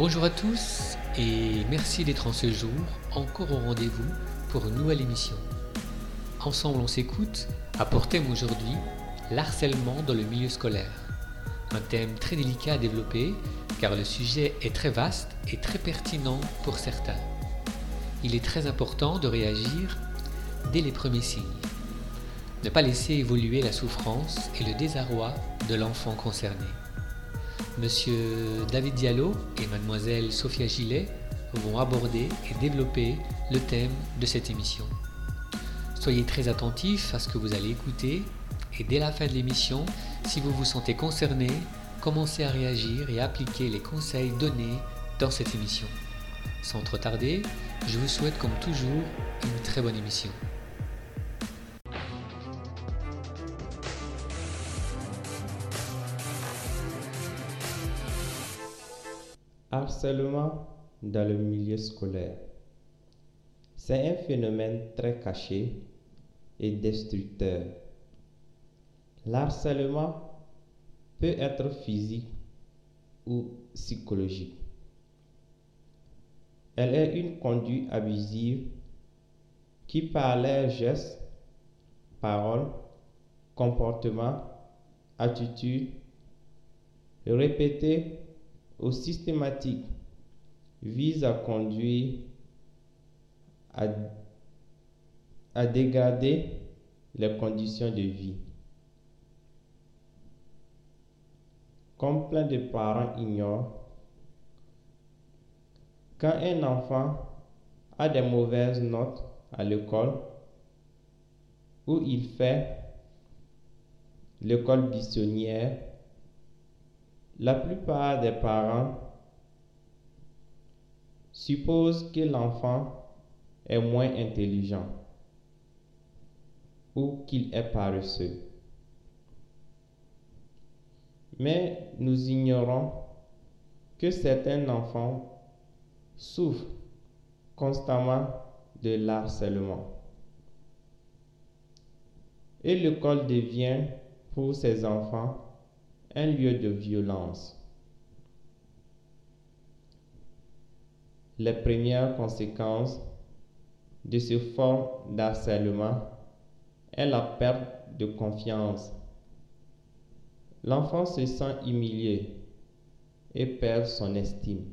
Bonjour à tous et merci d'être en ce jour encore au rendez-vous pour une nouvelle émission. Ensemble on s'écoute à aujourd'hui l'harcèlement dans le milieu scolaire. Un thème très délicat à développer car le sujet est très vaste et très pertinent pour certains. Il est très important de réagir dès les premiers signes. Ne pas laisser évoluer la souffrance et le désarroi de l'enfant concerné. Monsieur David Diallo et mademoiselle Sophia Gillet vont aborder et développer le thème de cette émission. Soyez très attentifs à ce que vous allez écouter et dès la fin de l'émission, si vous vous sentez concerné, commencez à réagir et à appliquer les conseils donnés dans cette émission. Sans trop tarder, je vous souhaite comme toujours une très bonne émission. Harcèlement dans le milieu scolaire. C'est un phénomène très caché et destructeur. L'harcèlement peut être physique ou psychologique. Elle est une conduite abusive qui par leurs gestes, paroles, comportements, attitudes répétées ou systématique vise à conduire à, à dégrader les conditions de vie. Comme plein de parents ignorent, quand un enfant a des mauvaises notes à l'école ou il fait l'école buissonnière la plupart des parents supposent que l'enfant est moins intelligent ou qu'il est paresseux. Mais nous ignorons que certains enfants souffrent constamment de l'harcèlement. Et l'école devient pour ces enfants un lieu de violence. Les premières conséquences de ce forme d'harcèlement est la perte de confiance. L'enfant se sent humilié et perd son estime.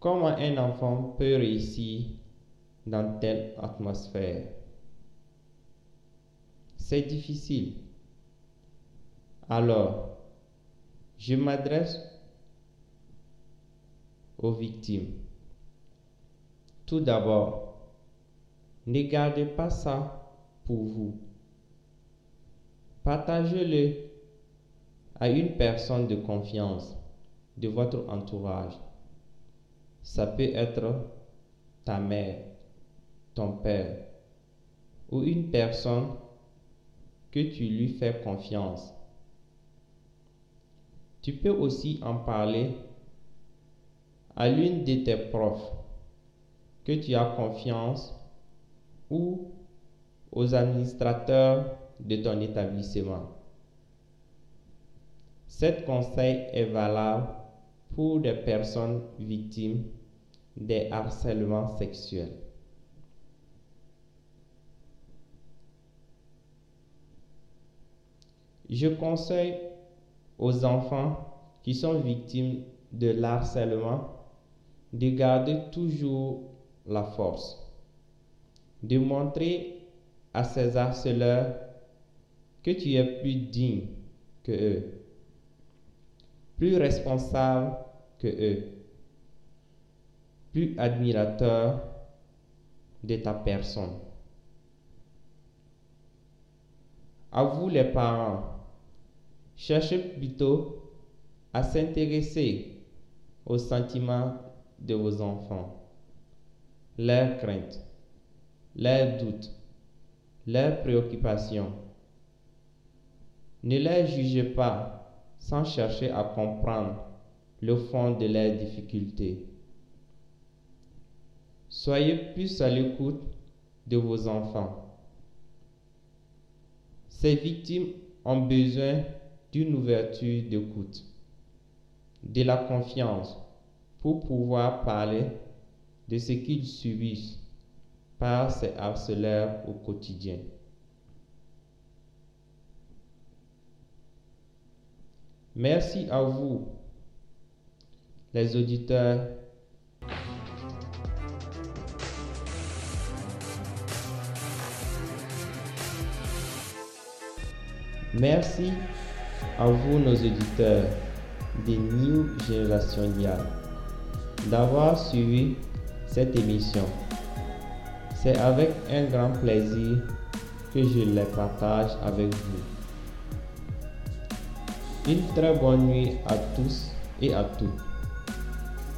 Comment un enfant peut réussir dans telle atmosphère? C'est difficile. Alors, je m'adresse aux victimes. Tout d'abord, ne gardez pas ça pour vous. Partagez-le à une personne de confiance de votre entourage. Ça peut être ta mère, ton père ou une personne que tu lui fais confiance. Tu peux aussi en parler à l'une de tes profs que tu as confiance ou aux administrateurs de ton établissement. Cet conseil est valable pour des personnes victimes des harcèlements sexuels. Je conseille aux enfants qui sont victimes de l'harcèlement de garder toujours la force, de montrer à ces harceleurs que tu es plus digne que eux, plus responsable que eux, plus admirateur de ta personne. À vous les parents, Cherchez plutôt à s'intéresser aux sentiments de vos enfants, leurs craintes, leurs doutes, leurs préoccupations. Ne les jugez pas sans chercher à comprendre le fond de leurs difficultés. Soyez plus à l'écoute de vos enfants. Ces victimes ont besoin d'une ouverture d'écoute. de la confiance pour pouvoir parler de ce qu'ils subissent par ces harceleurs au quotidien. Merci à vous, les auditeurs. Merci à vous, nos auditeurs des New Génération Dial, d'avoir suivi cette émission. C'est avec un grand plaisir que je les partage avec vous. Une très bonne nuit à tous et à toutes.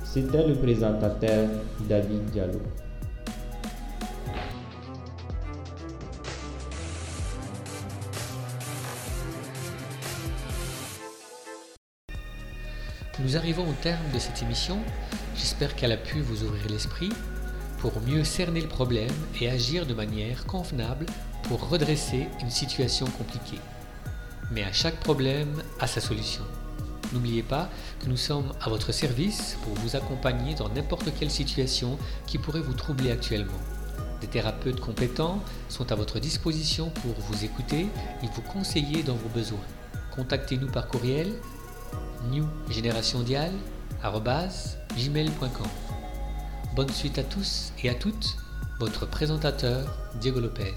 C'était le présentateur David Diallo. Nous arrivons au terme de cette émission. J'espère qu'elle a pu vous ouvrir l'esprit pour mieux cerner le problème et agir de manière convenable pour redresser une situation compliquée. Mais à chaque problème a sa solution. N'oubliez pas que nous sommes à votre service pour vous accompagner dans n'importe quelle situation qui pourrait vous troubler actuellement. Des thérapeutes compétents sont à votre disposition pour vous écouter et vous conseiller dans vos besoins. Contactez-nous par courriel newgenerationdial.gmail.com Bonne suite à tous et à toutes, votre présentateur Diego Lopez.